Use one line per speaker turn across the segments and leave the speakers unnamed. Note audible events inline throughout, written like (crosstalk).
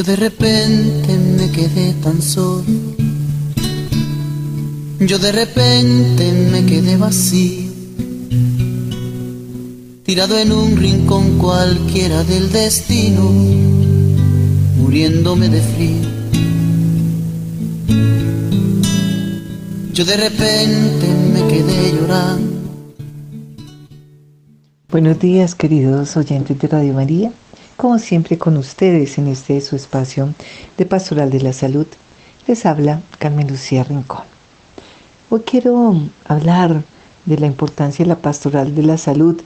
Yo de repente me quedé tan solo. Yo de repente me quedé vacío. Tirado en un rincón cualquiera del destino, muriéndome de frío. Yo de repente me quedé llorando.
Buenos días queridos oyentes de Radio María como siempre con ustedes en este su espacio de Pastoral de la Salud. Les habla Carmen Lucía Rincón. Hoy quiero hablar de la importancia de la pastoral de la salud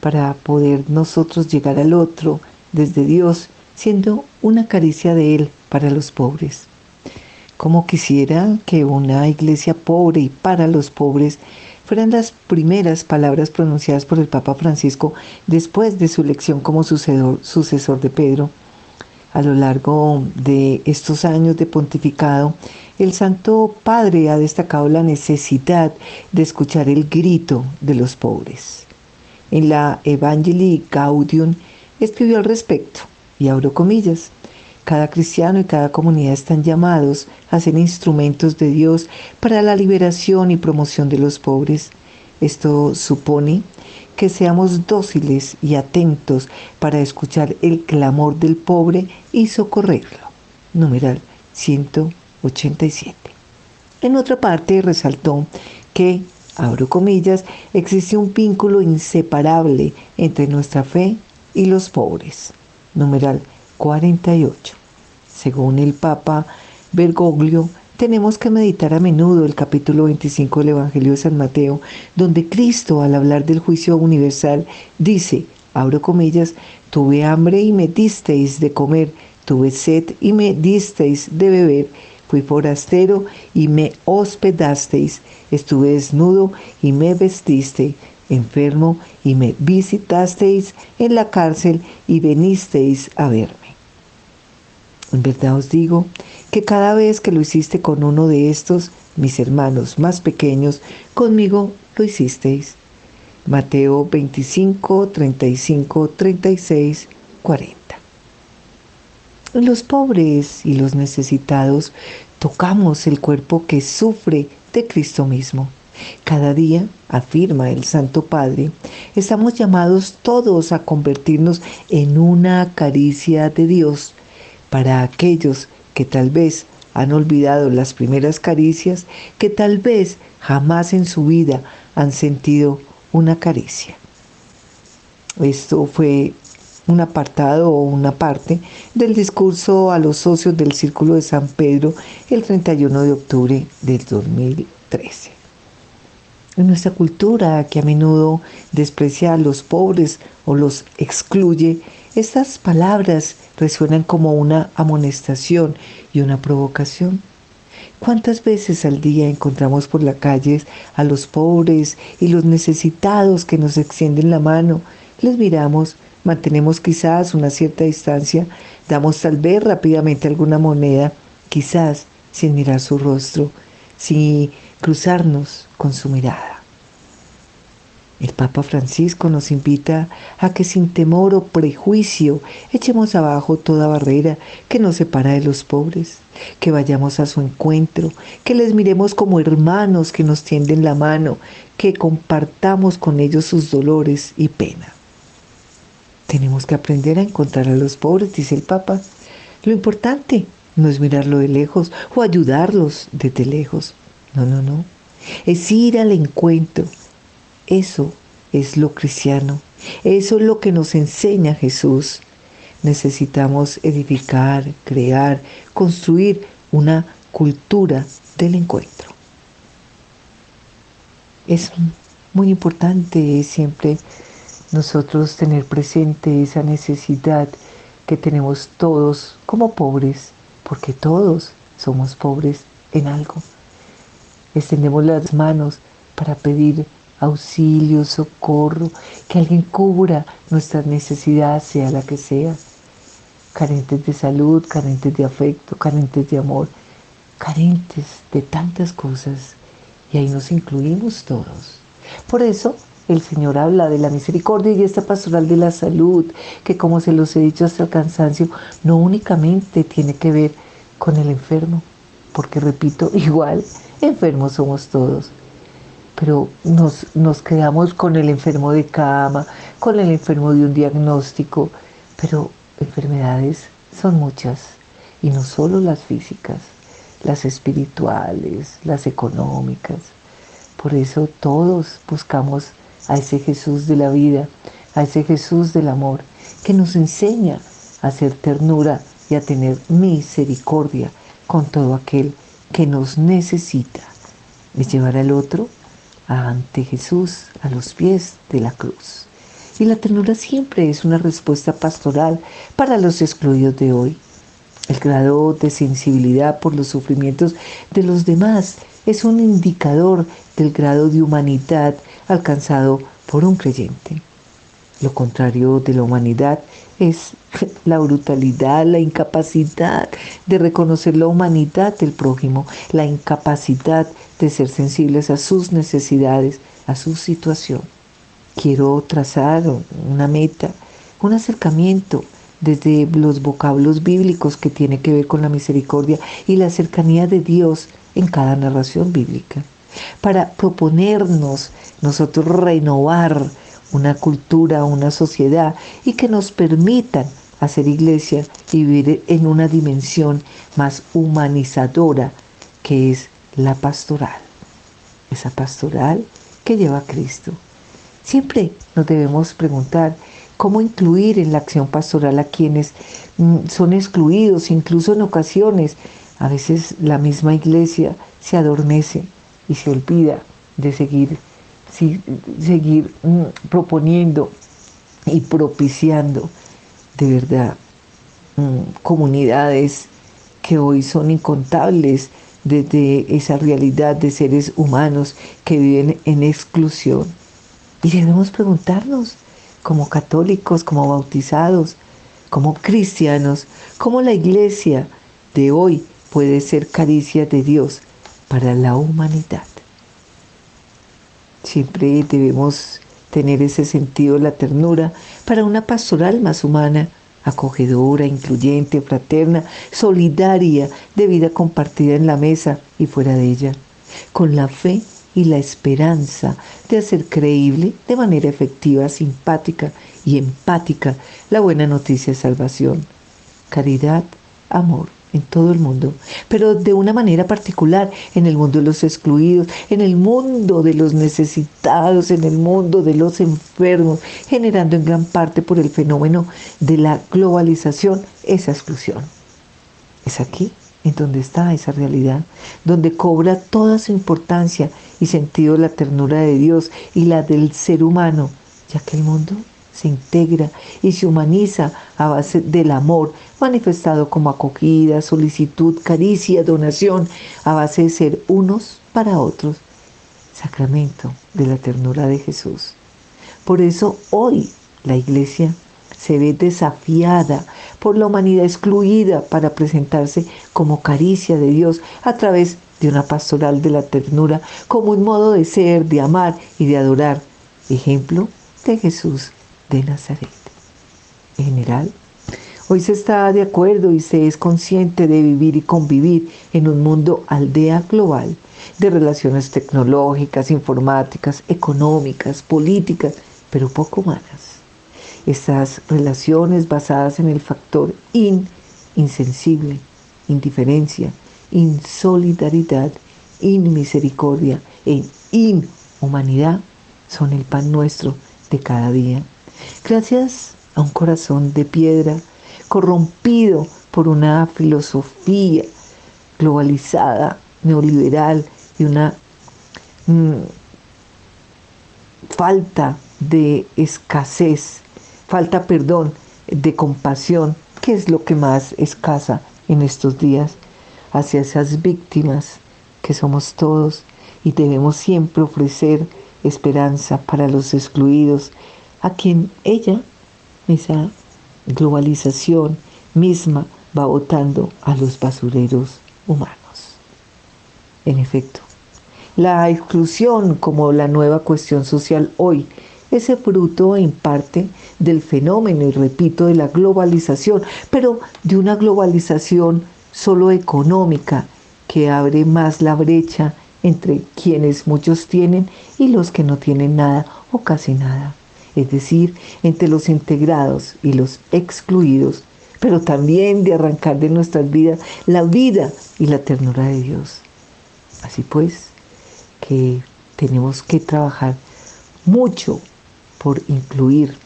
para poder nosotros llegar al otro desde Dios, siendo una caricia de Él para los pobres. Como quisiera que una iglesia pobre y para los pobres fueran las primeras palabras pronunciadas por el Papa Francisco después de su elección como sucesor, sucesor de Pedro. A lo largo de estos años de pontificado, el Santo Padre ha destacado la necesidad de escuchar el grito de los pobres. En la Evangelii Gaudium escribió al respecto, y abro comillas, cada cristiano y cada comunidad están llamados a ser instrumentos de Dios para la liberación y promoción de los pobres. Esto supone que seamos dóciles y atentos para escuchar el clamor del pobre y socorrerlo. Numeral 187. En otra parte resaltó que, abro comillas, existe un vínculo inseparable entre nuestra fe y los pobres. Numeral 48. Según el Papa Bergoglio, tenemos que meditar a menudo el capítulo 25 del Evangelio de San Mateo, donde Cristo, al hablar del juicio universal, dice, abro comillas, tuve hambre y me disteis de comer, tuve sed y me disteis de beber, fui forastero y me hospedasteis, estuve desnudo y me vestiste, enfermo y me visitasteis en la cárcel y venisteis a verme. En verdad os digo que cada vez que lo hiciste con uno de estos, mis hermanos más pequeños, conmigo lo hicisteis. Mateo 25, 35, 36, 40. Los pobres y los necesitados tocamos el cuerpo que sufre de Cristo mismo. Cada día, afirma el Santo Padre, estamos llamados todos a convertirnos en una caricia de Dios para aquellos que tal vez han olvidado las primeras caricias, que tal vez jamás en su vida han sentido una caricia. Esto fue un apartado o una parte del discurso a los socios del Círculo de San Pedro el 31 de octubre del 2013. En nuestra cultura, que a menudo desprecia a los pobres o los excluye, estas palabras resuenan como una amonestación y una provocación. ¿Cuántas veces al día encontramos por la calle a los pobres y los necesitados que nos extienden la mano? Les miramos, mantenemos quizás una cierta distancia, damos tal vez rápidamente alguna moneda, quizás sin mirar su rostro, sin cruzarnos con su mirada. El Papa Francisco nos invita a que sin temor o prejuicio echemos abajo toda barrera que nos separa de los pobres, que vayamos a su encuentro, que les miremos como hermanos que nos tienden la mano, que compartamos con ellos sus dolores y pena. Tenemos que aprender a encontrar a los pobres, dice el Papa. Lo importante no es mirarlo de lejos o ayudarlos desde lejos. No, no, no. Es ir al encuentro eso es lo cristiano. Eso es lo que nos enseña Jesús. Necesitamos edificar, crear, construir una cultura del encuentro. Es muy importante siempre nosotros tener presente esa necesidad que tenemos todos como pobres, porque todos somos pobres en algo. Extendemos las manos para pedir auxilio, socorro, que alguien cubra nuestras necesidades, sea la que sea. Carentes de salud, carentes de afecto, carentes de amor, carentes de tantas cosas. Y ahí nos incluimos todos. Por eso el Señor habla de la misericordia y esta pastoral de la salud, que como se los he dicho hasta el cansancio, no únicamente tiene que ver con el enfermo, porque repito, (laughs) igual enfermos somos todos, pero nos, nos quedamos con el enfermo de cama, con el enfermo de un diagnóstico, pero enfermedades son muchas, y no solo las físicas, las espirituales, las económicas. Por eso todos buscamos a ese Jesús de la vida, a ese Jesús del amor, que nos enseña a hacer ternura y a tener misericordia con todo aquel que nos necesita de llevar al otro ante Jesús a los pies de la cruz. Y la ternura siempre es una respuesta pastoral para los excluidos de hoy. El grado de sensibilidad por los sufrimientos de los demás es un indicador del grado de humanidad alcanzado por un creyente. Lo contrario de la humanidad es (laughs) la brutalidad, la incapacidad de reconocer la humanidad del prójimo, la incapacidad de ser sensibles a sus necesidades, a su situación. Quiero trazar una meta, un acercamiento desde los vocablos bíblicos que tiene que ver con la misericordia y la cercanía de Dios en cada narración bíblica, para proponernos nosotros renovar una cultura, una sociedad y que nos permitan hacer iglesia y vivir en una dimensión más humanizadora que es la pastoral. Esa pastoral que lleva a Cristo. Siempre nos debemos preguntar cómo incluir en la acción pastoral a quienes mm, son excluidos, incluso en ocasiones. A veces la misma iglesia se adormece y se olvida de seguir seguir mm, proponiendo y propiciando de verdad mm, comunidades que hoy son incontables desde esa realidad de seres humanos que viven en exclusión. Y debemos preguntarnos, como católicos, como bautizados, como cristianos, cómo la iglesia de hoy puede ser caricia de Dios para la humanidad. Siempre debemos tener ese sentido la ternura para una pastoral más humana, acogedora, incluyente, fraterna, solidaria, de vida compartida en la mesa y fuera de ella, con la fe y la esperanza de hacer creíble de manera efectiva, simpática y empática la buena noticia de salvación. Caridad, amor, en todo el mundo, pero de una manera particular en el mundo de los excluidos, en el mundo de los necesitados, en el mundo de los enfermos, generando en gran parte por el fenómeno de la globalización esa exclusión. Es aquí en donde está esa realidad, donde cobra toda su importancia y sentido la ternura de Dios y la del ser humano, ya que el mundo se integra y se humaniza a base del amor, manifestado como acogida, solicitud, caricia, donación, a base de ser unos para otros, sacramento de la ternura de Jesús. Por eso hoy la iglesia se ve desafiada por la humanidad excluida para presentarse como caricia de Dios a través de una pastoral de la ternura, como un modo de ser, de amar y de adorar, ejemplo de Jesús de Nazaret. En general, hoy se está de acuerdo y se es consciente de vivir y convivir en un mundo aldea global de relaciones tecnológicas, informáticas, económicas, políticas, pero poco humanas. Estas relaciones basadas en el factor in, insensible, indiferencia, insolidaridad, inmisericordia e inhumanidad son el pan nuestro de cada día. Gracias a un corazón de piedra corrompido por una filosofía globalizada, neoliberal y una mm, falta de escasez, falta, perdón, de compasión, que es lo que más escasa en estos días hacia esas víctimas que somos todos y debemos siempre ofrecer esperanza para los excluidos a quien ella, esa globalización misma, va votando a los basureros humanos. En efecto, La exclusión como la nueva cuestión social hoy ese fruto en parte del fenómeno, y repito, de la globalización, pero de una globalización solo económica que abre más la brecha entre quienes muchos tienen y los que no tienen nada o casi nada, es decir, entre los integrados y los excluidos, pero también de arrancar de nuestras vidas la vida y la ternura de Dios. Así pues, que tenemos que trabajar mucho por incluir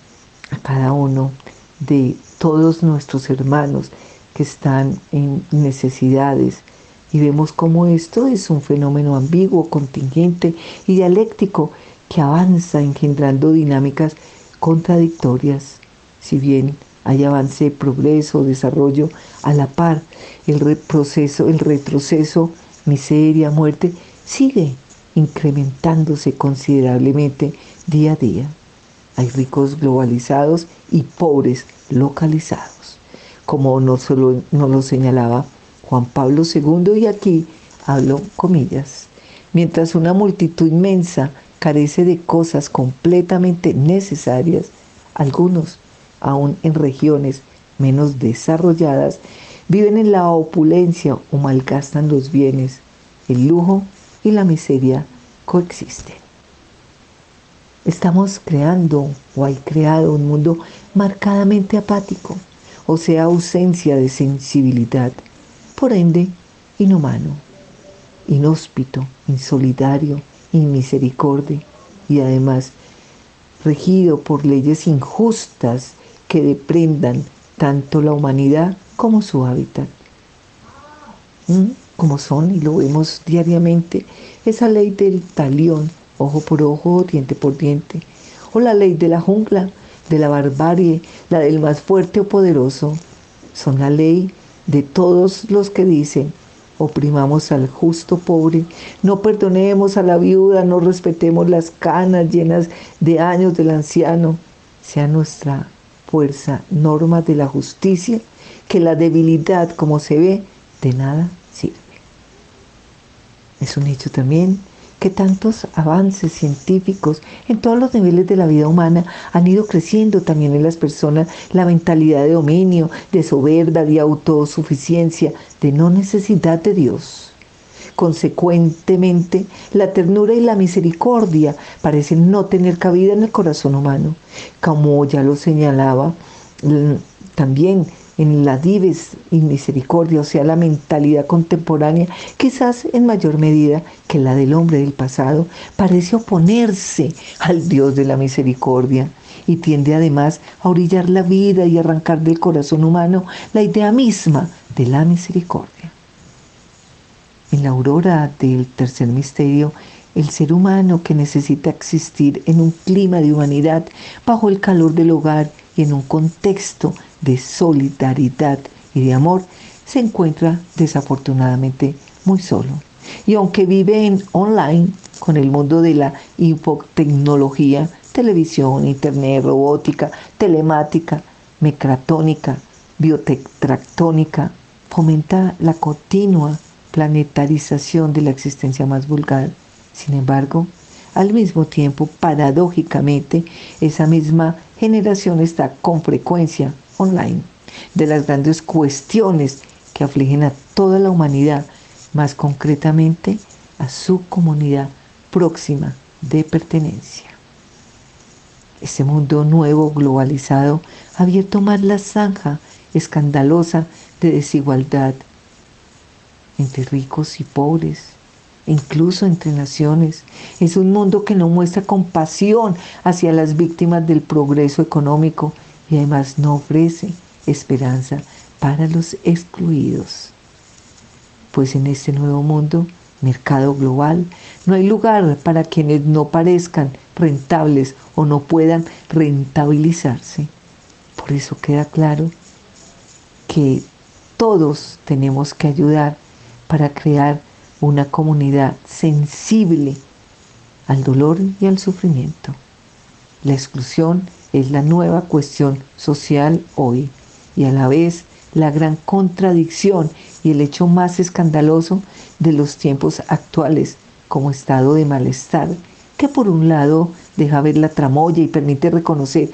a cada uno de todos nuestros hermanos que están en necesidades. Y vemos cómo esto es un fenómeno ambiguo, contingente y dialéctico que avanza engendrando dinámicas contradictorias. Si bien hay avance, progreso, desarrollo, a la par el proceso, el retroceso, miseria, muerte, sigue incrementándose considerablemente día a día. Hay ricos globalizados y pobres localizados, como nos lo, lo señalaba Juan Pablo II y aquí hablo comillas. Mientras una multitud inmensa carece de cosas completamente necesarias, algunos, aún en regiones menos desarrolladas, viven en la opulencia o malgastan los bienes. El lujo y la miseria coexisten. Estamos creando o hay creado un mundo marcadamente apático, o sea, ausencia de sensibilidad, por ende, inhumano, inhóspito, insolidario, inmisericordia y además regido por leyes injustas que deprendan tanto la humanidad como su hábitat. ¿Mm? Como son, y lo vemos diariamente, esa ley del talión ojo por ojo, diente por diente, o la ley de la jungla, de la barbarie, la del más fuerte o poderoso, son la ley de todos los que dicen, oprimamos al justo pobre, no perdonemos a la viuda, no respetemos las canas llenas de años del anciano, sea nuestra fuerza norma de la justicia, que la debilidad, como se ve, de nada sirve. Es un hecho también que tantos avances científicos en todos los niveles de la vida humana han ido creciendo también en las personas la mentalidad de dominio, de soberbia, de autosuficiencia, de no necesidad de Dios. Consecuentemente, la ternura y la misericordia parecen no tener cabida en el corazón humano, como ya lo señalaba mm, también en la dives y misericordia, o sea, la mentalidad contemporánea, quizás en mayor medida que la del hombre del pasado, parece oponerse al Dios de la misericordia y tiende además a orillar la vida y arrancar del corazón humano la idea misma de la misericordia. En la aurora del tercer misterio, el ser humano que necesita existir en un clima de humanidad bajo el calor del hogar y en un contexto de solidaridad y de amor, se encuentra desafortunadamente muy solo. Y aunque vive en online con el mundo de la infotecnología, televisión, internet, robótica, telemática, mecratónica, biotectractónica, fomenta la continua planetarización de la existencia más vulgar. Sin embargo, al mismo tiempo, paradójicamente, esa misma generación está con frecuencia online, de las grandes cuestiones que afligen a toda la humanidad, más concretamente a su comunidad próxima de pertenencia. Ese mundo nuevo, globalizado, ha abierto más la zanja escandalosa de desigualdad entre ricos y pobres, incluso entre naciones. Es un mundo que no muestra compasión hacia las víctimas del progreso económico y además no ofrece esperanza para los excluidos. Pues en este nuevo mundo, mercado global, no hay lugar para quienes no parezcan rentables o no puedan rentabilizarse. Por eso queda claro que todos tenemos que ayudar para crear una comunidad sensible al dolor y al sufrimiento. La exclusión es la nueva cuestión social hoy. Y a la vez la gran contradicción y el hecho más escandaloso de los tiempos actuales, como estado de malestar, que por un lado deja ver la tramoya y permite reconocer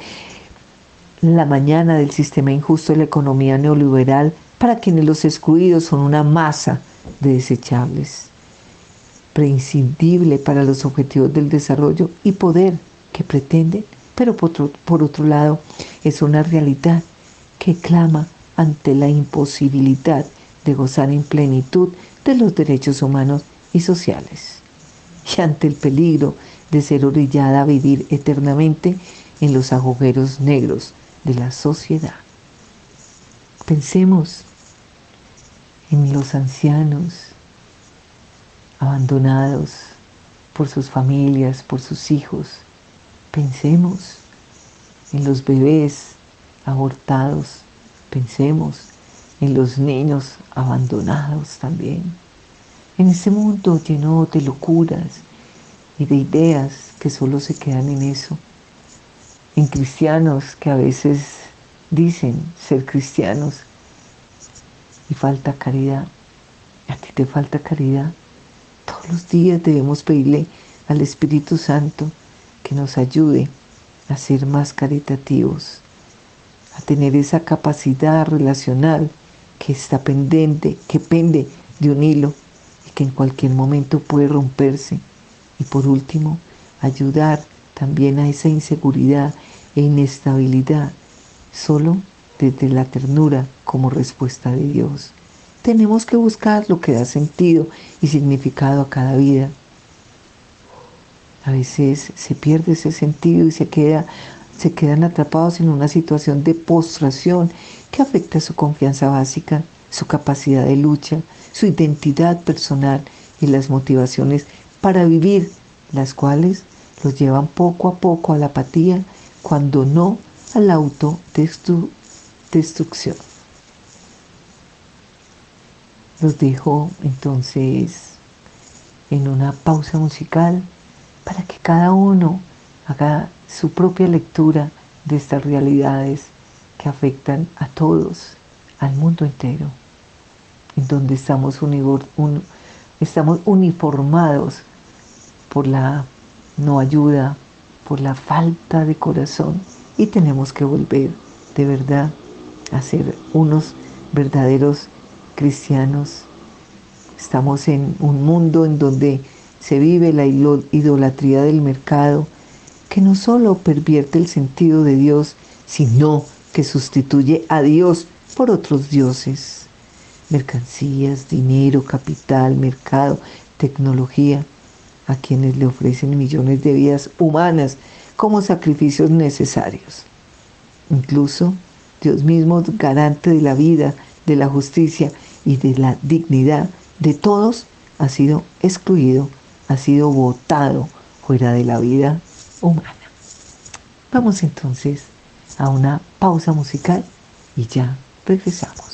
la mañana del sistema injusto de la economía neoliberal para quienes los excluidos son una masa de desechables, prescindible para los objetivos del desarrollo y poder que pretenden, pero por otro, lado es una realidad que clama ante la imposibilidad de gozar en plenitud de los derechos humanos y sociales, y ante el peligro de ser orillada a vivir eternamente en los agujeros negros de la sociedad. Pensemos en los ancianos abandonados por sus familias, por sus hijos. Pensemos en los bebés abortados. Pensemos en los niños abandonados también. En ese mundo lleno de locuras y de ideas que solo se quedan en eso. En cristianos que a veces dicen ser cristianos y falta caridad. A ti te falta caridad. Todos los días debemos pedirle al Espíritu Santo que nos ayude a ser más caritativos, a tener esa capacidad relacional que está pendiente, que pende de un hilo y que en cualquier momento puede romperse. Y por último, ayudar también a esa inseguridad e inestabilidad solo desde la ternura como respuesta de Dios. Tenemos que buscar lo que da sentido y significado a cada vida. A veces se pierde ese sentido y se, queda, se quedan atrapados en una situación de postración que afecta su confianza básica, su capacidad de lucha, su identidad personal y las motivaciones para vivir, las cuales los llevan poco a poco a la apatía, cuando no a la autodestrucción destrucción. Los dejo entonces en una pausa musical para que cada uno haga su propia lectura de estas realidades que afectan a todos, al mundo entero, en donde estamos, estamos uniformados por la no ayuda, por la falta de corazón y tenemos que volver de verdad a ser unos verdaderos cristianos. Estamos en un mundo en donde se vive la idolatría del mercado, que no solo pervierte el sentido de Dios, sino que sustituye a Dios por otros dioses. Mercancías, dinero, capital, mercado, tecnología, a quienes le ofrecen millones de vidas humanas como sacrificios necesarios. Incluso Dios mismo, garante de la vida, de la justicia y de la dignidad de todos, ha sido excluido, ha sido votado fuera de la vida humana. Vamos entonces a una pausa musical y ya regresamos.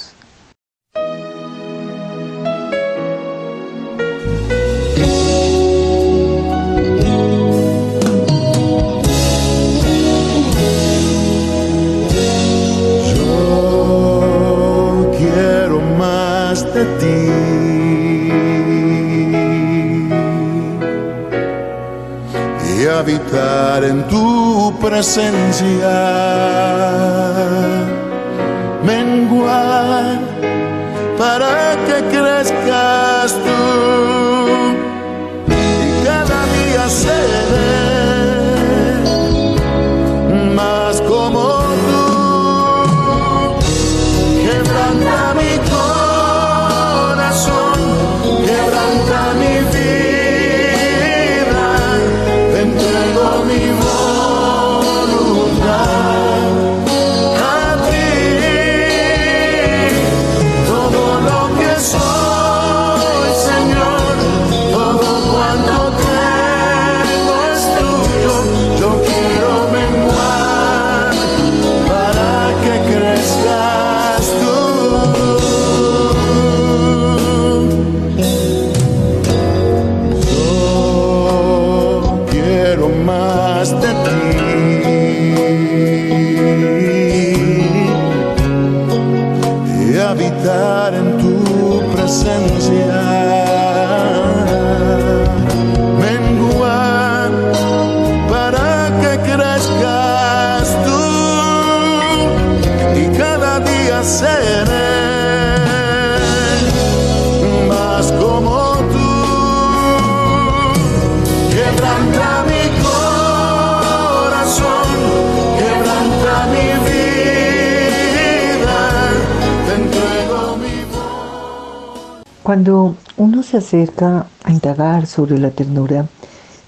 Acerca a indagar sobre la ternura,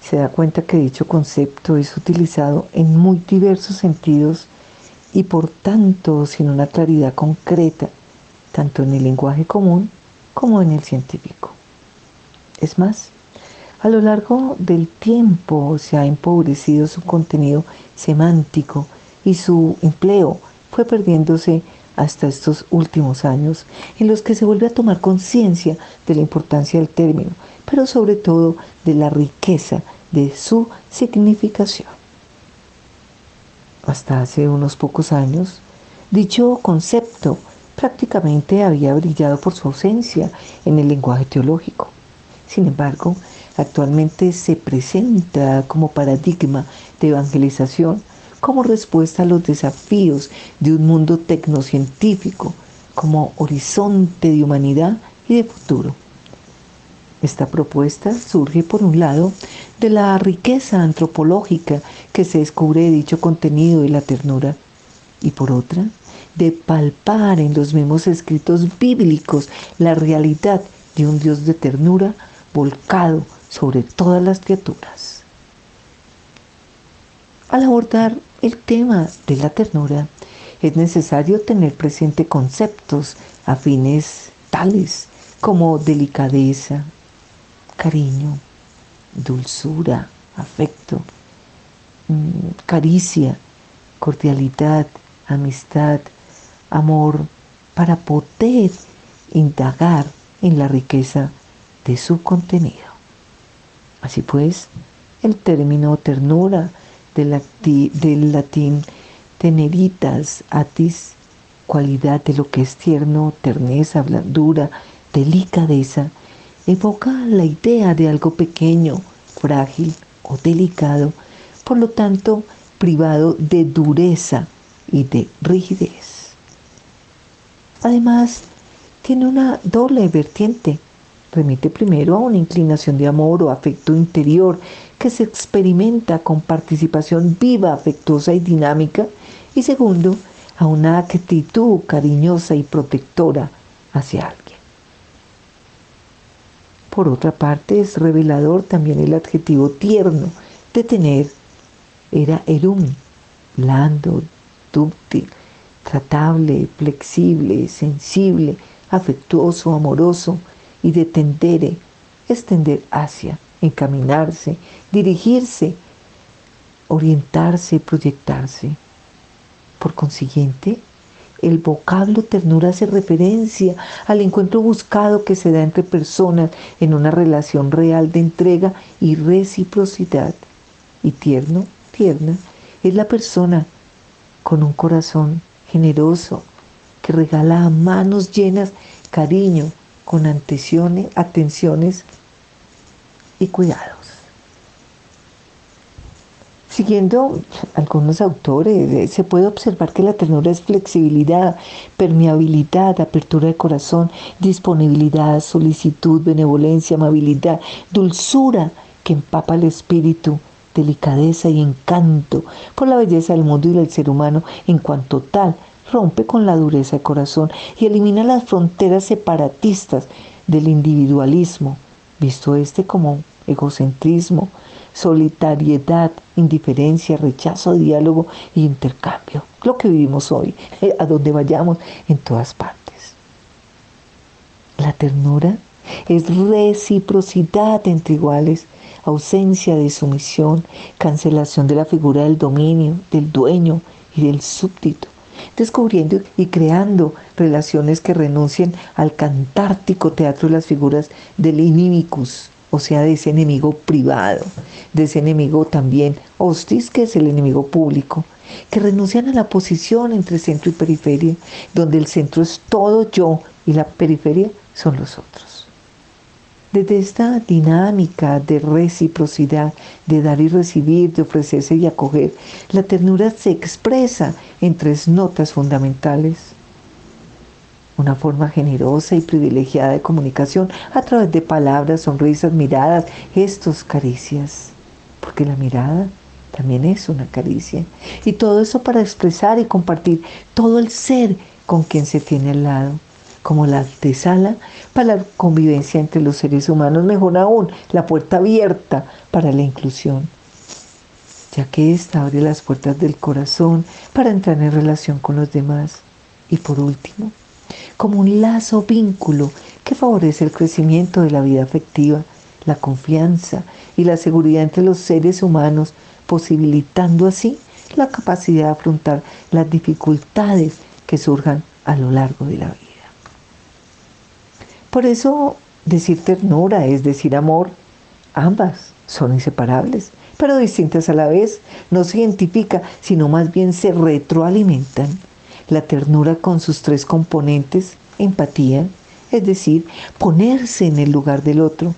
se da cuenta que dicho concepto es utilizado en muy diversos sentidos y por tanto sin una claridad concreta, tanto en el lenguaje común como en el científico. Es más, a lo largo del tiempo se ha empobrecido su contenido semántico y su empleo fue perdiéndose hasta estos últimos años, en los que se vuelve a tomar conciencia de la importancia del término, pero sobre todo de la riqueza de su significación. Hasta hace unos pocos años, dicho concepto prácticamente había brillado por su ausencia en el lenguaje teológico. Sin embargo, actualmente se presenta como paradigma de evangelización como respuesta a los desafíos de un mundo tecnocientífico, como horizonte de humanidad y de futuro. Esta propuesta surge, por un lado, de la riqueza antropológica que se descubre de dicho contenido y la ternura, y por otra, de palpar en los mismos escritos bíblicos la realidad de un Dios de ternura volcado sobre todas las criaturas. Al abordar el tema de la ternura, es necesario tener presente conceptos afines tales como delicadeza, cariño, dulzura, afecto, mm, caricia, cordialidad, amistad, amor, para poder indagar en la riqueza de su contenido. Así pues, el término ternura del, latín teneritas, atis, cualidad de lo que es tierno, terneza, blandura, delicadeza, evoca la idea de algo pequeño, frágil o delicado, por lo tanto privado de dureza y de rigidez. Además, tiene una doble vertiente. Remite primero a una inclinación de amor o afecto interior que se experimenta con participación viva, afectuosa y dinámica, y segundo, a una actitud cariñosa y protectora hacia alguien. Por otra parte, es revelador también el adjetivo tierno de tener. Era erum, blando, dúctil, tratable, flexible, sensible, afectuoso, amoroso, y de tendere, extender hacia, encaminarse, dirigirse, orientarse, proyectarse. Por consiguiente, el vocablo ternura hace referencia al encuentro buscado que se da entre personas en una relación real de entrega y reciprocidad. Y tierno, tierna, es la persona con un corazón generoso que regala a manos llenas cariño, con atenciones, atenciones y cuidados. Siguiendo algunos autores, eh, se puede observar que la ternura es flexibilidad, permeabilidad, apertura de corazón, disponibilidad, solicitud, benevolencia, amabilidad, dulzura que empapa el espíritu, delicadeza y encanto por la belleza del mundo y del ser humano en cuanto tal, rompe con la dureza de corazón y elimina las fronteras separatistas del individualismo, visto este como egocentrismo, solitariedad, indiferencia, rechazo, diálogo y intercambio. Lo que vivimos hoy, eh, a donde vayamos, en todas partes. La ternura es reciprocidad entre iguales, ausencia de sumisión, cancelación de la figura del dominio, del dueño y del súbdito, descubriendo y creando relaciones que renuncien al cantártico teatro de las figuras del inimicus, o sea, de ese enemigo privado, de ese enemigo también hostis, que es el enemigo público, que renuncian a la posición entre centro y periferia, donde el centro es todo yo y la periferia son los otros. Desde esta dinámica de reciprocidad, de dar y recibir, de ofrecerse y acoger, la ternura se expresa en tres notas fundamentales una forma generosa y privilegiada de comunicación a través de palabras, sonrisas, miradas, gestos, caricias. Porque la mirada también es una caricia. Y todo eso para expresar y compartir todo el ser con quien se tiene al lado. como la antesala para la convivencia entre los seres humanos, mejor aún, la puerta abierta para la inclusión, ya que ésta abre las puertas del corazón para entrar en relación con los demás. Y por último, como un lazo vínculo que favorece el crecimiento de la vida afectiva, la confianza y la seguridad entre los seres humanos, posibilitando así la capacidad de afrontar las dificultades que surjan a lo largo de la vida. Por eso decir ternura es decir amor, ambas son inseparables, pero distintas a la vez, no se identifica, sino más bien se retroalimentan. La ternura con sus tres componentes, empatía, es decir, ponerse en el lugar del otro,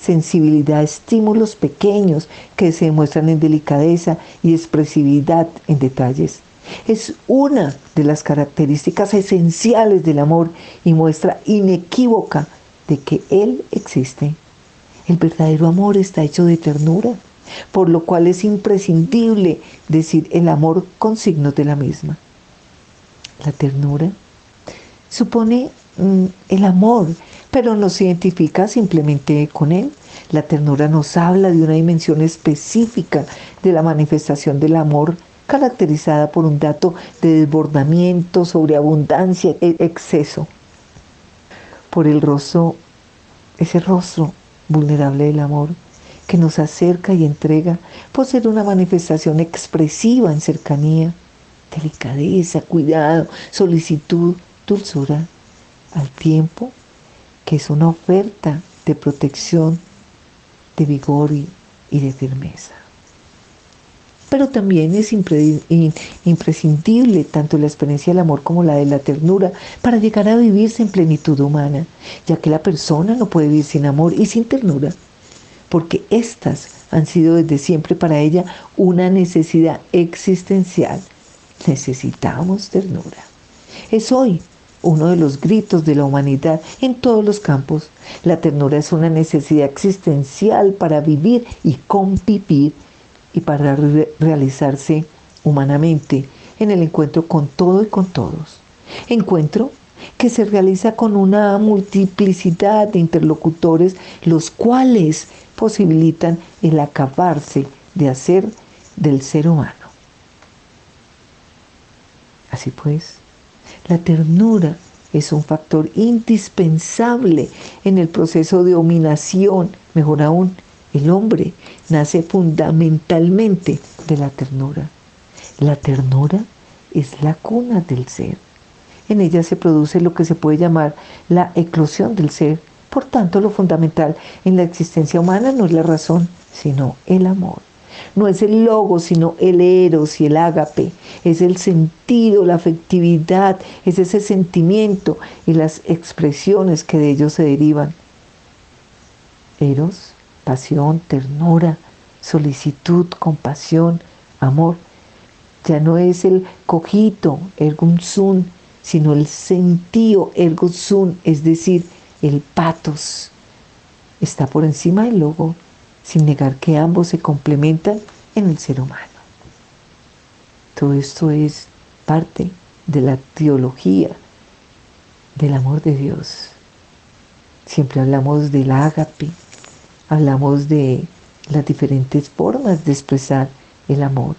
sensibilidad estímulos pequeños que se demuestran en delicadeza y expresividad en detalles. Es una de las características esenciales del amor y muestra inequívoca de que Él existe. El verdadero amor está hecho de ternura, por lo cual es imprescindible decir el amor con signos de la misma. La ternura supone mm, el amor, pero no se identifica simplemente con él. La ternura nos habla de una dimensión específica de la manifestación del amor caracterizada por un dato de desbordamiento, sobreabundancia, e exceso. Por el rostro, ese rostro vulnerable del amor que nos acerca y entrega, por ser una manifestación expresiva en cercanía, delicadeza, cuidado, solicitud, dulzura, al tiempo que es una oferta de protección, de vigor y, de firmeza pero también es imprescindible tanto la experiencia del amor como la de la ternura para llegar a vivirse en plenitud humana, ya que la persona no puede vivir sin amor y sin ternura, porque éstas han sido desde siempre para ella una necesidad existencial. Necesitamos ternura. Es hoy uno de los gritos de la humanidad en todos los campos. La ternura es una necesidad existencial para vivir y convivir y para realizarse humanamente en el encuentro con todo y con todos. Encuentro que se realiza con una multiplicidad de interlocutores, los cuales posibilitan el acabarse de hacer del ser humano. Así pues, la ternura es un factor indispensable en el proceso de dominación, mejor aún, el hombre nace fundamentalmente de la ternura. La ternura es la cuna del ser. En ella se produce lo que se puede llamar la eclosión del ser. Por tanto, lo fundamental en la existencia humana no es la razón, sino el amor. No es el logo, sino el eros y el ágape. Es el sentido, la afectividad, es ese sentimiento y las expresiones que de ellos se derivan. Eros pasión, ternura, solicitud, compasión, amor. Ya no es el cojito, ergum sum, sino el sentido, ergo sum, es decir, el patos. Está por encima del logo, sin negar que ambos se complementan en el ser humano. Todo esto es parte de la teología del amor de Dios. Siempre hablamos del ágape, hablamos de las diferentes formas de expresar el amor.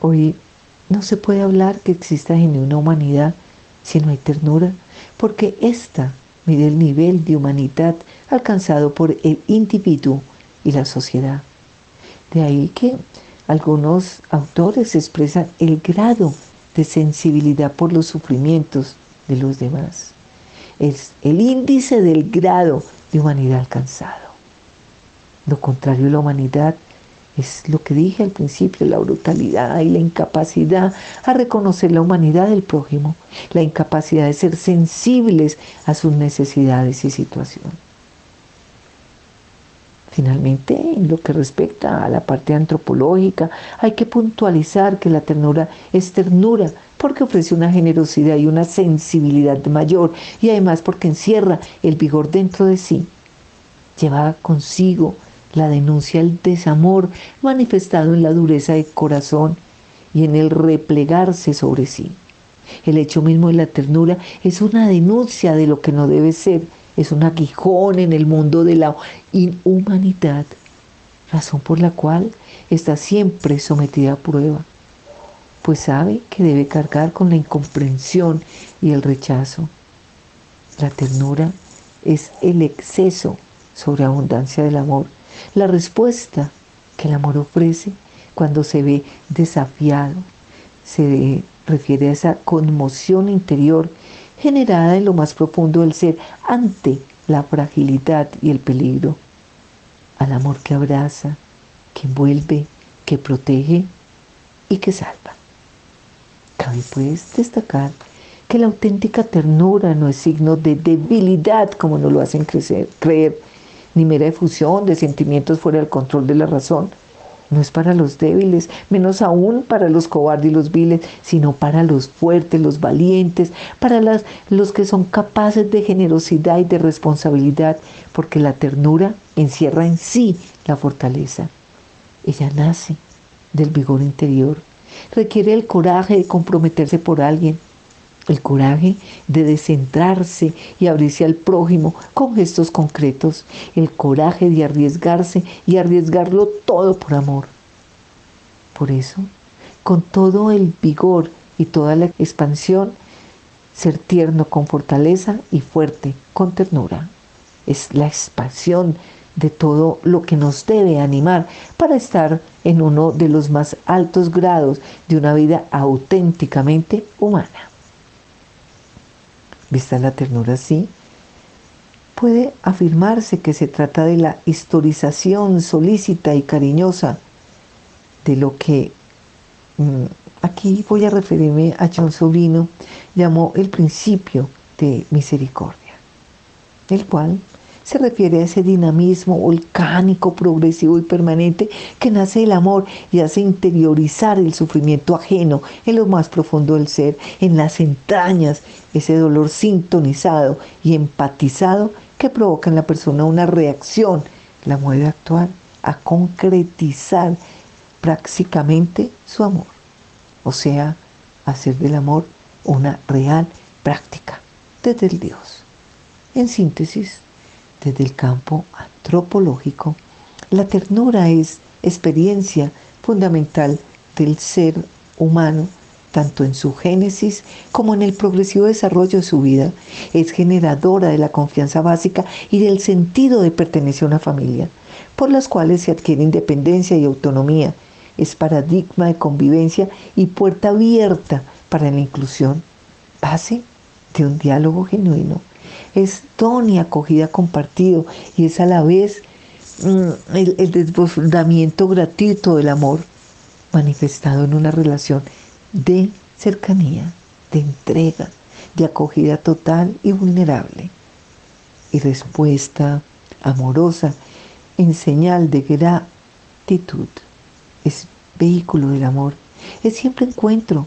Hoy no se puede hablar que exista genuina humanidad si no hay ternura, porque esta mide el nivel de humanidad alcanzado por el individuo y la sociedad. De ahí que algunos autores expresan el grado de sensibilidad por los sufrimientos de los demás es el índice del grado de humanidad alcanzado. Lo contrario la humanidad es lo que dije al principio, la brutalidad y la incapacidad a reconocer la humanidad del prójimo, la incapacidad de ser sensibles a sus necesidades y situación. Finalmente, en lo que respecta a la parte antropológica, hay que puntualizar que la ternura es ternura porque ofrece una generosidad y una sensibilidad mayor y además porque encierra el vigor dentro de sí. Lleva consigo la denuncia del desamor manifestado en la dureza de corazón y en el replegarse sobre sí. El hecho mismo de la ternura es una denuncia de lo que no debe ser, es un aguijón en el mundo de la inhumanidad, razón por la cual está siempre sometida a prueba, pues sabe que debe cargar con la incomprensión y el rechazo. La ternura es el exceso sobre abundancia del amor, la respuesta que el amor ofrece cuando se ve desafiado, se refiere a esa conmoción interior generada en lo más profundo del ser ante la fragilidad y el peligro, al amor que abraza, que envuelve, que protege y que salva. Cabe pues destacar que la auténtica ternura no es signo de debilidad como nos lo hacen creer, ni mera efusión de sentimientos fuera del control de la razón, no es para los débiles, menos aún para los cobardes y los viles, sino para los fuertes, los valientes, para los que son capaces de generosidad y de responsabilidad, porque la ternura encierra en sí la fortaleza. Ella nace del vigor interior, requiere el coraje de comprometerse por alguien, el coraje de descentrarse y abrirse al prójimo con gestos concretos, el coraje de arriesgarse y arriesgarlo todo por amor. Por eso, con todo el vigor y toda la expansión, ser tierno con fortaleza y fuerte con ternura. Es la expansión de todo lo que nos debe animar para estar en uno de los más altos grados de una vida auténticamente humana vista la ternura así, puede afirmarse que se trata de la historización solícita y cariñosa de lo que mm, aquí voy a referirme a John Sobrino llamó el principio de misericordia, el cual se refiere a ese dinamismo volcánico, progresivo y permanente que nace del amor y hace interiorizar el sufrimiento ajeno en lo más profundo del ser, en las entrañas, ese dolor sintonizado y empatizado que provoca en la persona una reacción, la mueve a actuar, a concretizar prácticamente su amor, o sea, hacer del amor una real práctica desde el Dios. En síntesis, desde el campo antropológico, la ternura es experiencia fundamental del ser humano, tanto en su génesis como en el progresivo desarrollo de su vida. Es generadora de la confianza básica y del sentido de pertenecer a una familia, por las cuales se adquiere independencia y autonomía. Es paradigma de convivencia y puerta abierta para la inclusión, base de un diálogo genuino es don y acogida compartido y es a la vez mm, el, desbordamiento gratuito del amor manifestado en una relación de cercanía, de entrega, de acogida total y vulnerable y respuesta amorosa en señal de gratitud. Es vehículo del amor, es siempre encuentro,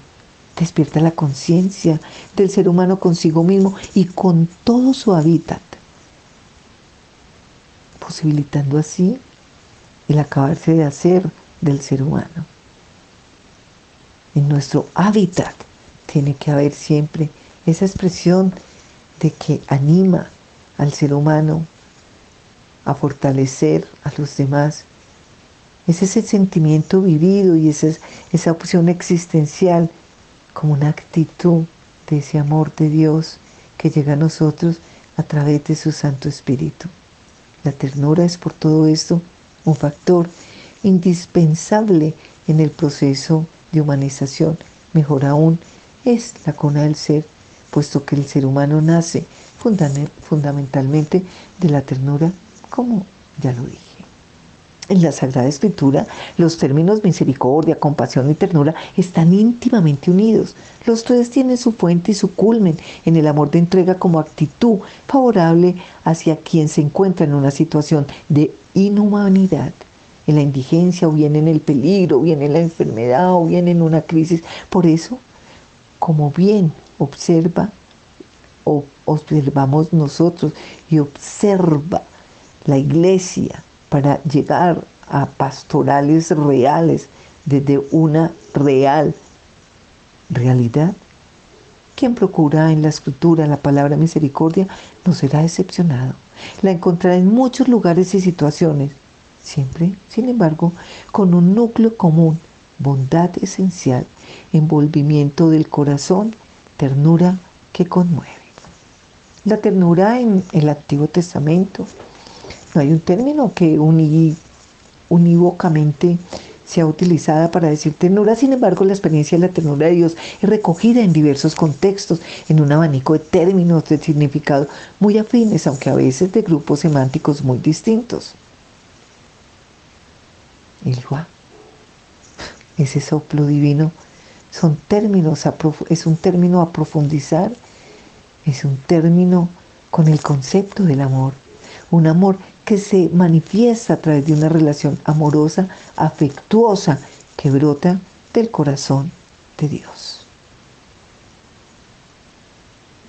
despierta la conciencia del ser humano consigo mismo y con todo su hábitat, posibilitando así el acabarse de hacer del ser humano. En nuestro hábitat tiene que haber siempre esa expresión de que anima al ser humano a fortalecer a los demás. Es ese sentimiento vivido y esa, esa opción existencial como una actitud de ese amor de Dios que llega a nosotros a través de su Santo Espíritu. La ternura es por todo esto un factor indispensable en el proceso de humanización. Mejor aún, es la cuna del ser, puesto que el ser humano nace fundamentalmente de la ternura, como ya lo dije. En la Sagrada Escritura, los términos misericordia, compasión y ternura están íntimamente unidos. Los tres tienen su fuente y su culmen en el amor de entrega como actitud favorable hacia quien se encuentra en una situación de inhumanidad, en la indigencia o bien en el peligro, o bien en la enfermedad o bien en una crisis. Por eso, como bien observa o observamos nosotros y observa la iglesia, para llegar a pastorales reales desde una real realidad, quien procura en la escritura la palabra misericordia no será decepcionado. La encontrará en muchos lugares y situaciones, siempre, sin embargo, con un núcleo común, bondad esencial, envolvimiento del corazón, ternura que conmueve. La ternura en el Antiguo Testamento, no hay un término que unívocamente sea utilizada para decir ternura, sin embargo la experiencia de la ternura de Dios es recogida en diversos contextos, en un abanico de términos de significado muy afines, aunque a veces de grupos semánticos muy distintos. El ese soplo divino, son términos, es un término a profundizar, es un término con el concepto del amor, un amor que se manifiesta a través de una relación amorosa, afectuosa, que brota del corazón de Dios.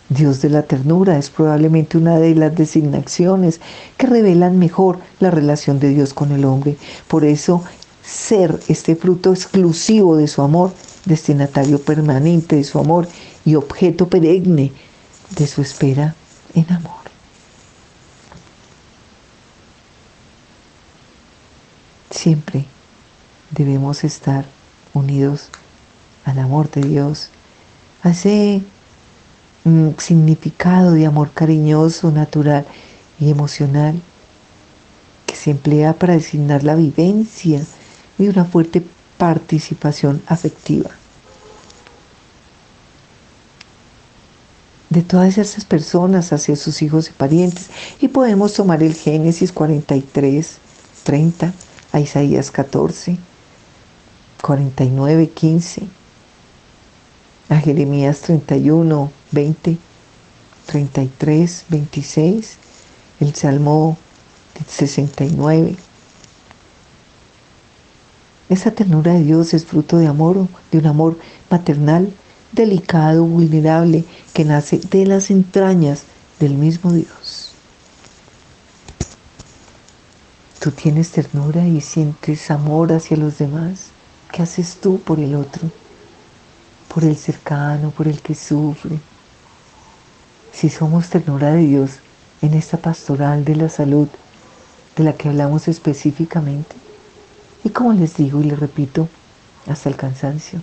Dios de la ternura es probablemente una de las designaciones que revelan mejor la relación de Dios con el hombre. Por eso, ser este fruto exclusivo de su amor, destinatario permanente de su amor y objeto perenne de su espera en amor. Siempre debemos estar unidos al amor de Dios, a ese mm, significado de amor cariñoso, natural y emocional que se emplea para designar la vivencia de una fuerte participación afectiva. de todas esas personas hacia sus hijos y parientes. Y podemos tomar el Génesis 43, 30, a Isaías 14, 49, 15, a Jeremías 31, 20, 33, 26, el Salmo 69. Esa ternura de Dios es fruto de amor, de un amor maternal, delicado, vulnerable, que nace de las entrañas del mismo Dios. Tú tienes ternura y sientes amor hacia los demás. ¿Qué haces tú por el otro? Por el cercano, por el que sufre. Si somos ternura de Dios en esta pastoral de la salud de la que hablamos específicamente, y como les digo y les repito, hasta el cansancio,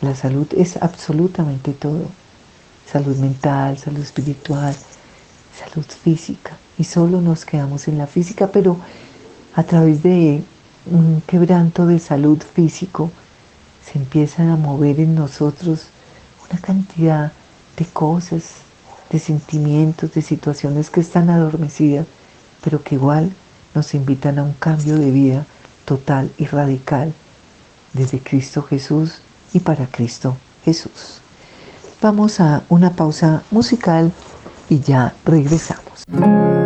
la salud es absolutamente todo. Salud mental, salud espiritual, salud física y solo nos quedamos en la física, pero a través de un quebranto de salud físico se empiezan a mover en nosotros una cantidad de cosas, de sentimientos, de situaciones que están adormecidas, pero que igual nos invitan a un cambio de vida total y radical desde Cristo Jesús y para Cristo Jesús. Vamos a una pausa musical y ya regresamos.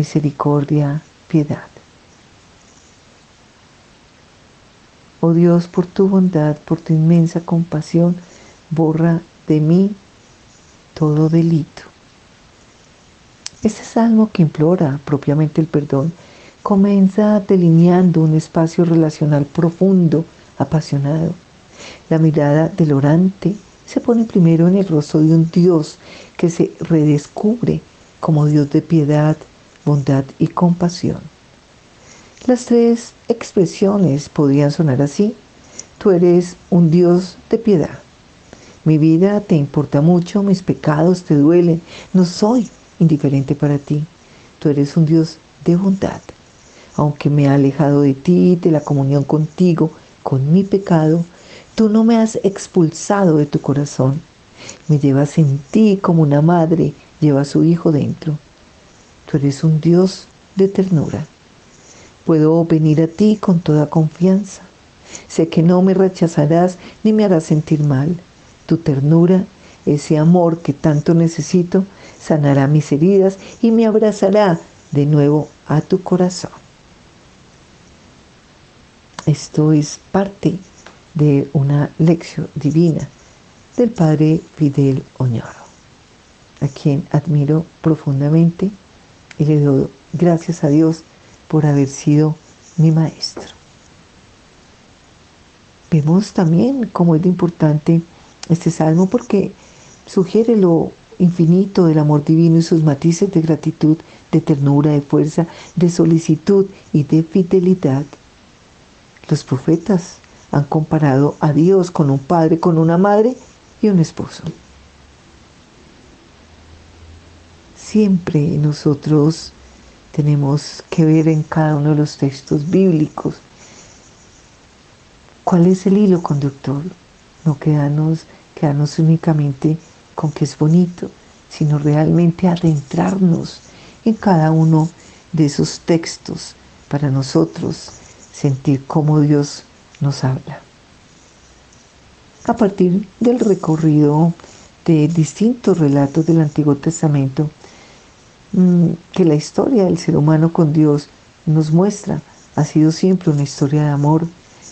misericordia, piedad. Oh Dios, por tu bondad, por tu inmensa compasión, borra de mí todo delito. Este salmo que implora propiamente el perdón comienza delineando un espacio relacional profundo, apasionado. La mirada del orante se pone primero en el rostro de un Dios que se redescubre como Dios de piedad, bondad y compasión. Las tres expresiones podrían sonar así. Tú eres un Dios de piedad. Mi vida te importa mucho, mis pecados te duelen. No soy indiferente para ti. Tú eres un Dios de bondad. Aunque me ha alejado de ti, de la comunión contigo, con mi pecado, tú no me has expulsado de tu corazón. Me llevas en ti como una madre lleva a su hijo dentro. Tú eres un Dios de ternura. Puedo venir a ti con toda confianza. Sé que no me rechazarás ni me harás sentir mal. Tu ternura, ese amor que tanto necesito, sanará mis heridas y me abrazará de nuevo a tu corazón. Esto es parte de una lección divina del padre Fidel Oñoro a quien admiro profundamente y le doy gracias a Dios por haber sido mi maestro. Vemos también cómo es importante este salmo porque sugiere lo infinito del amor divino y sus matices de gratitud, de ternura, de fuerza, de solicitud y de fidelidad. Los profetas han comparado a Dios con un padre, con una madre y un esposo. Siempre nosotros tenemos que ver en cada uno de los textos bíblicos cuál es el hilo conductor, no quedarnos, quedarnos únicamente con que es bonito, sino realmente adentrarnos en cada uno de esos textos para nosotros sentir cómo Dios nos habla. A partir del recorrido de distintos relatos del Antiguo Testamento, que la historia del ser humano con Dios nos muestra ha sido siempre una historia de amor,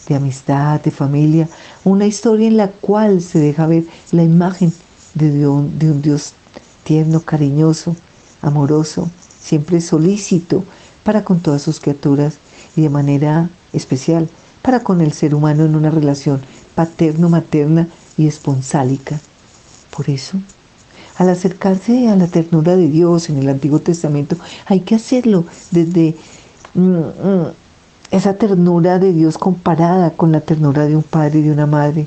de amistad, de familia, una historia en la cual se deja ver la imagen de, de un Dios tierno, cariñoso, amoroso, siempre solícito para con todas sus criaturas y de manera especial para con el ser humano en una relación paterno-materna y esponsálica. Por eso, al acercarse a la ternura de Dios en el Antiguo Testamento, hay que hacerlo desde mm, mm, esa ternura de Dios comparada con la ternura de un padre y de una madre,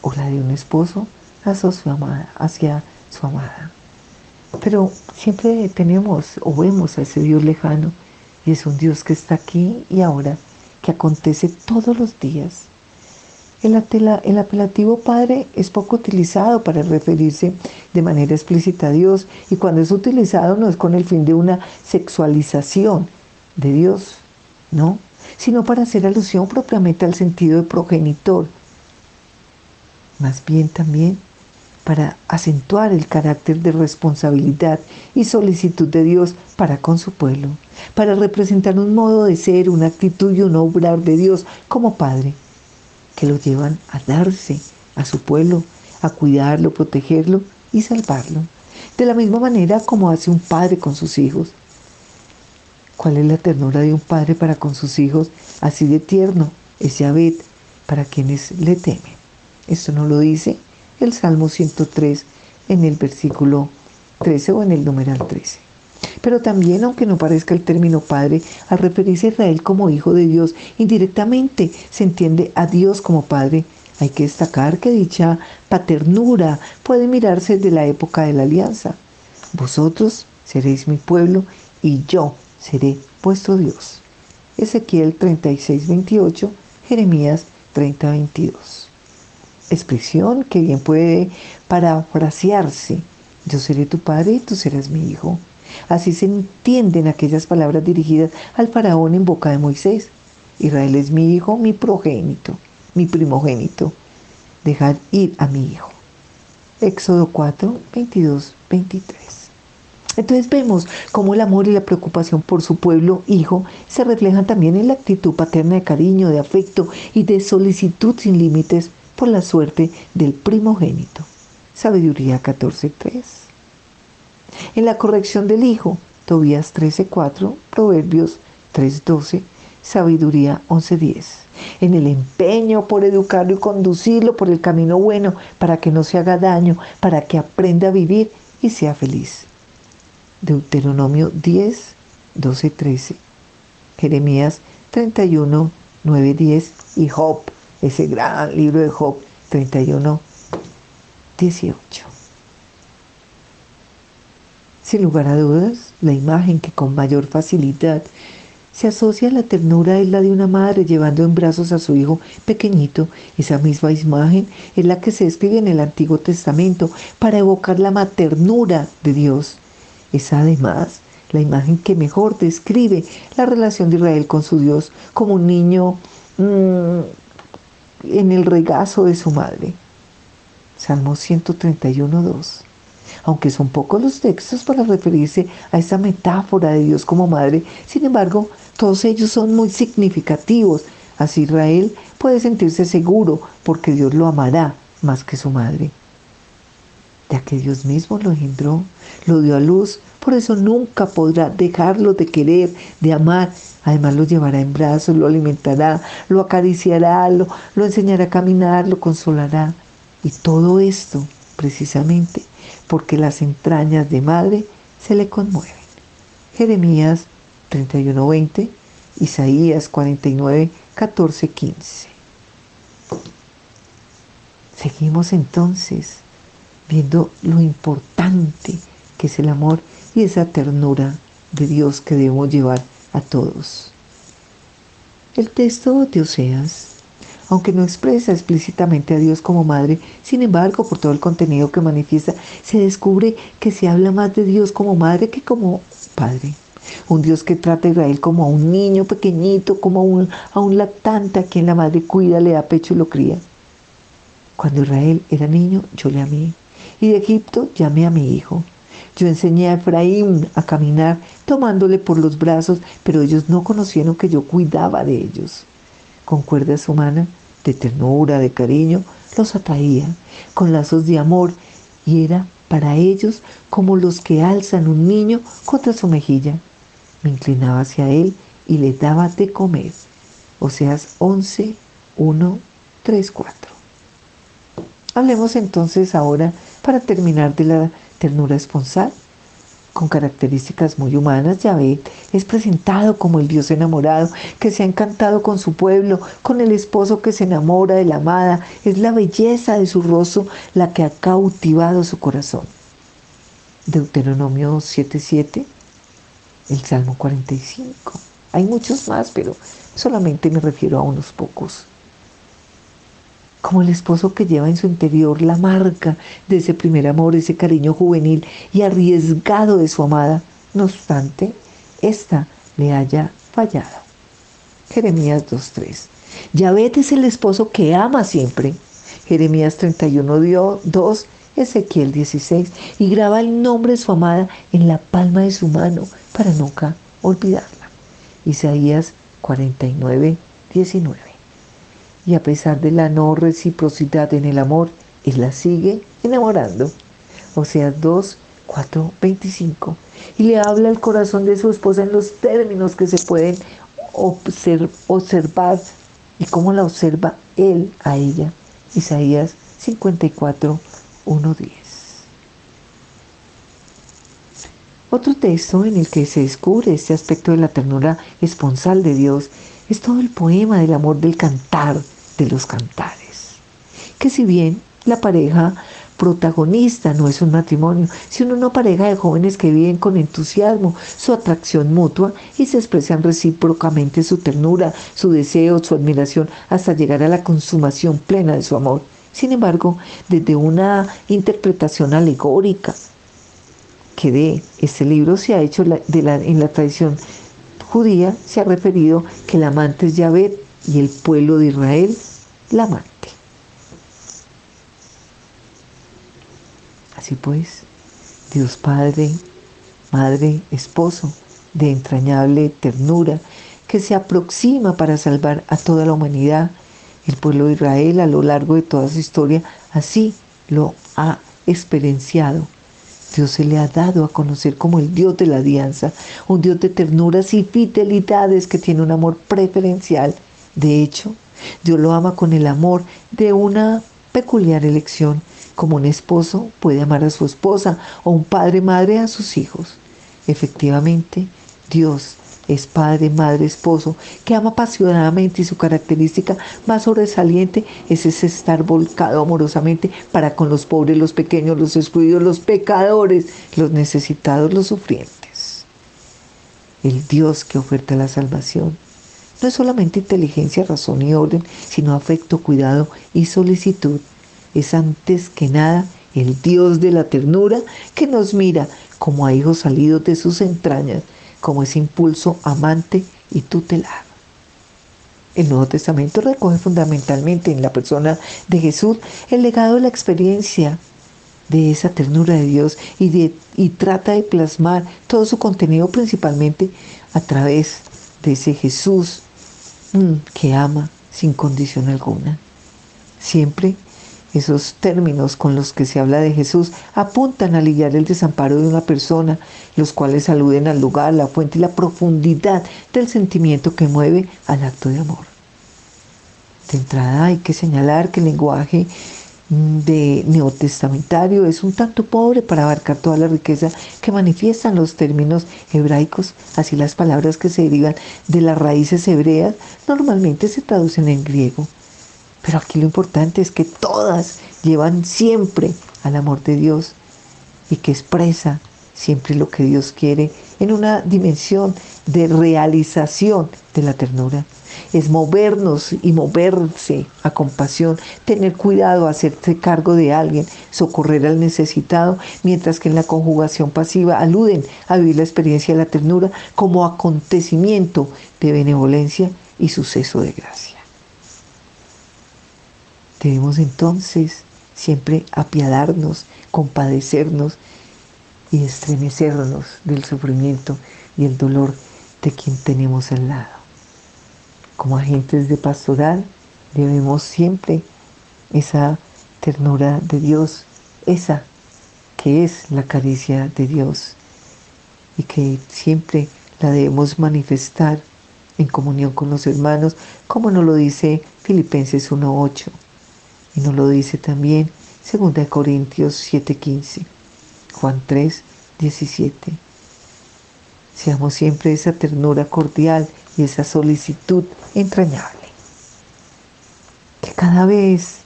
o la de un esposo hacia su amada. Hacia su amada. Pero siempre tenemos o vemos a ese Dios lejano y es un Dios que está aquí y ahora, que acontece todos los días el, apelativo padre es poco utilizado para referirse de manera explícita a Dios y cuando es utilizado no es con el fin de una sexualización de Dios, no, sino para hacer alusión propiamente al sentido de progenitor, más bien también para acentuar el carácter de responsabilidad y solicitud de Dios para con su pueblo, para representar un modo de ser, una actitud y un obrar de Dios como Padre que lo llevan a darse a su pueblo, a cuidarlo, protegerlo y salvarlo. De la misma manera como hace un padre con sus hijos. ¿Cuál es la ternura de un padre para con sus hijos? Así de tierno es Yahvé para quienes le temen. Esto no lo dice el Salmo 103 en el versículo 13 o en el numeral 13. Pero también, aunque no parezca el término padre, al referirse a Israel como hijo de Dios, indirectamente se entiende a Dios como padre. Hay que destacar que dicha paternura puede mirarse desde la época de la alianza. Vosotros seréis mi pueblo y yo seré vuestro Dios. Ezequiel 36, 28, Jeremías 30, 22. Expresión que bien puede parafrasearse. Yo seré tu padre y tú serás mi hijo. Así se entienden aquellas palabras dirigidas al faraón en boca de Moisés. Israel es mi hijo, mi progénito, mi primogénito. Dejad ir a mi hijo. Éxodo 4, 22, 23. Entonces vemos cómo el amor y la preocupación por su pueblo hijo se reflejan también en la actitud paterna de cariño, de afecto y de solicitud sin límites por la suerte del primogénito. Sabiduría 14.3. En la corrección del hijo, Tobías 13.4, Proverbios 3.12, Sabiduría 11.10. En el empeño por educarlo y conducirlo por el camino bueno para que no se haga daño, para que aprenda a vivir y sea feliz. Deuteronomio 10, 12, 13, Jeremías 31, 9, 10 y Job, ese gran libro de Job 31, 18. Sin lugar a dudas, la imagen que con mayor facilidad se asocia a la ternura es la de una madre llevando en brazos a su hijo pequeñito. Esa misma imagen es la que se escribe en el Antiguo Testamento para evocar la maternura de Dios es además la imagen que mejor describe la relación de Israel con su Dios como un niño mmm, en el regazo de su madre. Salmo 131, 2. Aunque son pocos los textos para referirse a esa metáfora de Dios como madre, sin embargo, todos ellos son muy significativos. Así Israel puede sentirse seguro porque Dios lo amará más que su madre ya que Dios mismo lo engendró, lo dio a luz, por eso nunca podrá dejarlo de querer, de amar. Además lo llevará en brazos, lo alimentará, lo acariciará, lo, lo enseñará a caminar, lo consolará. Y todo esto precisamente porque las entrañas de madre se le conmueven. Jeremías 31:20, Isaías 49, 14, 15. Seguimos entonces viendo lo importante que es el amor y esa ternura de Dios que debemos llevar a todos. El texto de Oseas, aunque no expresa explícitamente a Dios como madre, sin embargo, por todo el contenido que manifiesta, se descubre que se habla más de Dios como madre que como padre. Un Dios que trata a Israel como a un niño pequeñito, como a un, a un lactante a quien la madre cuida, le da pecho y lo cría. Cuando Israel era niño, yo le amé y de Egipto llamé a mi hijo. Yo enseñé a Efraín a caminar tomándole por los brazos, pero ellos no conocieron que yo cuidaba de ellos. Con cuerdas humanas, de ternura, de cariño, los atraía, con lazos de amor, y era para ellos como los que alzan un niño contra su mejilla. Me inclinaba hacia él y le daba de comer. Oseas 11, 1, 3, 4. Hablemos entonces ahora para terminar de la ternura esponsal. Con características muy humanas, Yahvé es presentado como el Dios enamorado que se ha encantado con su pueblo, con el esposo que se enamora de la amada. Es la belleza de su rostro la que ha cautivado su corazón. Deuteronomio 7:7, el Salmo 45. Hay muchos más, pero solamente me refiero a unos pocos como el esposo que lleva en su interior la marca de ese primer amor, ese cariño juvenil y arriesgado de su amada. No obstante, ésta le haya fallado. Jeremías 2.3. Yahvé es el esposo que ama siempre. Jeremías 31.2, Ezequiel 16. Y graba el nombre de su amada en la palma de su mano para nunca olvidarla. Isaías 49.19 y a pesar de la no reciprocidad en el amor, él la sigue enamorando. O sea, 2, 4, 25. Y le habla al corazón de su esposa en los términos que se pueden observar y cómo la observa él a ella. Isaías 54, 1, 10. Otro texto en el que se descubre este aspecto de la ternura esponsal de Dios es todo el poema del amor del cantar de los cantares. Que si bien la pareja protagonista no es un matrimonio, sino una pareja de jóvenes que viven con entusiasmo su atracción mutua y se expresan recíprocamente su ternura, su deseo, su admiración, hasta llegar a la consumación plena de su amor. Sin embargo, desde una interpretación alegórica que de este libro se ha hecho de la, en la tradición judía, se ha referido que el amante es Yahvé y el pueblo de Israel la amante. Así pues, Dios Padre, Madre, Esposo, de entrañable ternura, que se aproxima para salvar a toda la humanidad, el pueblo de Israel a lo largo de toda su historia, así lo ha experienciado. Dios se le ha dado a conocer como el Dios de la alianza, un Dios de ternuras y fidelidades que tiene un amor preferencial. De hecho, Dios lo ama con el amor de una peculiar elección como un esposo puede amar a su esposa o un padre madre a sus hijos. Efectivamente, Dios es padre, madre, esposo, que ama apasionadamente y su característica más sobresaliente es ese estar volcado amorosamente para con los pobres, los pequeños, los excluidos, los pecadores, los necesitados, los sufrientes. El Dios que oferta la salvación no es solamente inteligencia, razón y orden, sino afecto, cuidado y solicitud es antes que nada el Dios de la ternura que nos mira como a hijos salidos de sus entrañas, como ese impulso amante y tutelar. El Nuevo Testamento recoge fundamentalmente en la persona de Jesús el legado de la experiencia de esa ternura de Dios y, y trata de plasmar todo su contenido principalmente a través de ese Jesús que ama sin condición alguna. Siempre esos términos con los que se habla de Jesús apuntan a aliviar el desamparo de una persona, los cuales aluden al lugar, la fuente y la profundidad del sentimiento que mueve al acto de amor. De entrada hay que señalar que el lenguaje de neotestamentario es un tanto pobre para abarcar toda la riqueza que manifiestan los términos hebraicos, así las palabras que se derivan de las raíces hebreas normalmente se traducen en griego. Pero aquí lo importante es que todas llevan siempre al amor de Dios y que expresa siempre lo que Dios quiere en una dimensión de realización de la ternura. Es movernos y moverse a compasión, tener cuidado, hacerse cargo de alguien, socorrer al necesitado, mientras que en la conjugación pasiva aluden a vivir la experiencia de la ternura como acontecimiento de benevolencia y suceso de gracia. Debemos entonces siempre apiadarnos, compadecernos y estremecernos del sufrimiento y el dolor de quien tenemos al lado. Como agentes de pastoral debemos siempre esa ternura de Dios, esa que es la caricia de Dios y que siempre la debemos manifestar en comunión con los hermanos, como nos lo dice Filipenses 1.8. Y nos lo dice también 2 Corintios 7:15, Juan 3, 17. Seamos siempre esa ternura cordial y esa solicitud entrañable. Que cada vez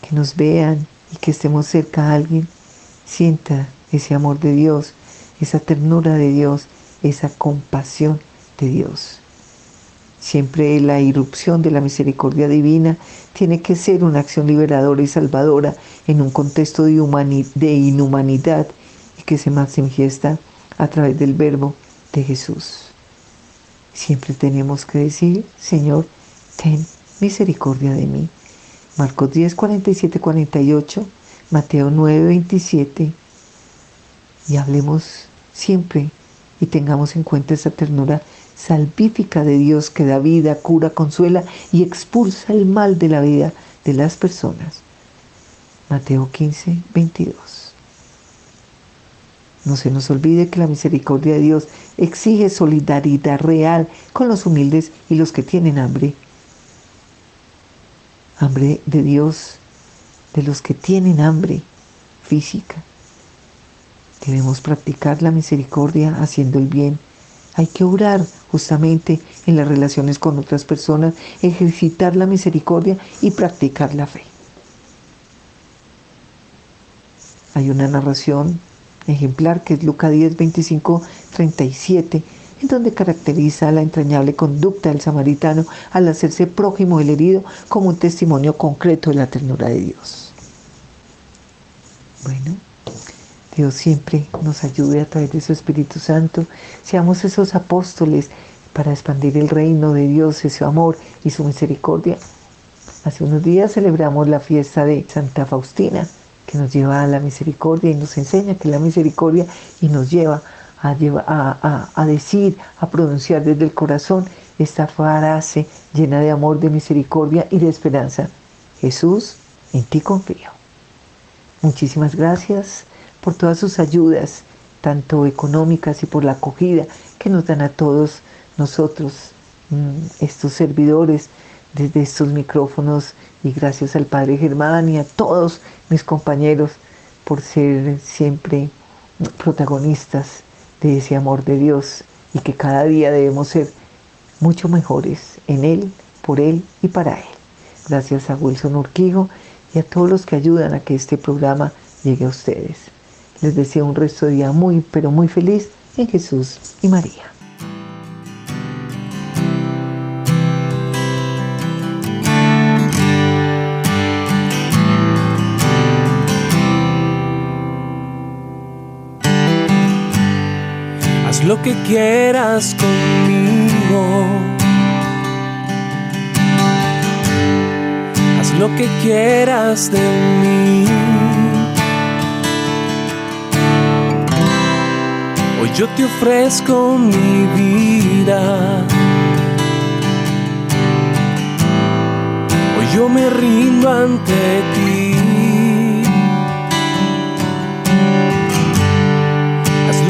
que nos vean y que estemos cerca a alguien, sienta ese amor de Dios, esa ternura de Dios, esa compasión de Dios. Siempre la irrupción de la misericordia divina tiene que ser una acción liberadora y salvadora en un contexto de, inhumanidad y que se manifiesta a través del verbo de Jesús. Siempre tenemos que decir, Señor, ten misericordia de mí. Marcos 10, 47, 48, Mateo 9, 27. Y hablemos siempre y tengamos en cuenta esa ternura salvífica de Dios que da vida, cura, consuela y expulsa el mal de la vida de las personas. Mateo 15, 22. No se nos olvide que la misericordia de Dios exige solidaridad real con los humildes y los que tienen hambre. Hambre de Dios, de los que tienen hambre física. Debemos practicar la misericordia haciendo el bien hay que orar justamente en las relaciones con otras personas, ejercitar la misericordia y practicar la fe. Hay una narración ejemplar que es Lucas 10, 25, 37, en donde caracteriza la entrañable conducta del samaritano al hacerse prójimo del herido como un testimonio concreto de la ternura de Dios. Bueno, Dios siempre nos ayude a través de su Espíritu Santo. Seamos esos apóstoles para expandir el reino de Dios, ese amor y su misericordia. Hace unos días celebramos la fiesta de Santa Faustina, que nos lleva a la misericordia y nos enseña que la misericordia y nos lleva a, a, decir, a pronunciar desde el corazón esta frase llena de amor, de misericordia y de esperanza. Jesús, en ti confío. Muchísimas gracias por todas sus ayudas, tanto económicas y por la acogida que nos dan a todos nosotros, mm, estos servidores, desde estos micrófonos y gracias al Padre Germán y a todos mis compañeros por ser siempre protagonistas de ese amor de Dios y que cada día debemos ser mucho mejores en Él, por Él y para Él. Gracias a Wilson Urquijo y a todos los que ayudan a que este programa llegue a ustedes. Les deseo un resto de día muy, pero muy feliz en Jesús y María.
Lo que quieras conmigo. Haz lo que quieras de mí. Hoy yo te ofrezco mi vida. Hoy yo me rindo ante ti.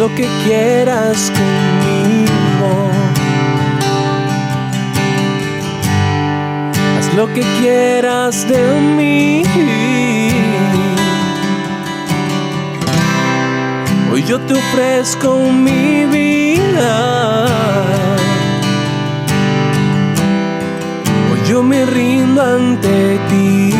Lo que quieras conmigo. Haz lo que quieras de mí. Hoy yo te ofrezco mi vida. Hoy yo me rindo ante ti.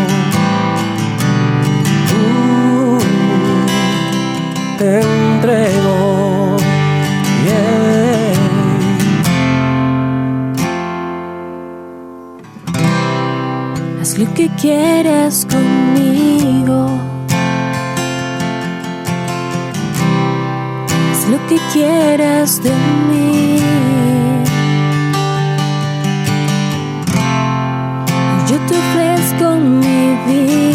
Te entrego.
Haz lo que quieras conmigo. Haz lo que quieras de mí. Yo te ofrezco mi vida.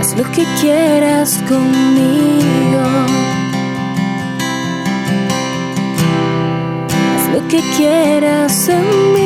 Haz lo que quieras conmigo. Haz lo que quieras en mí.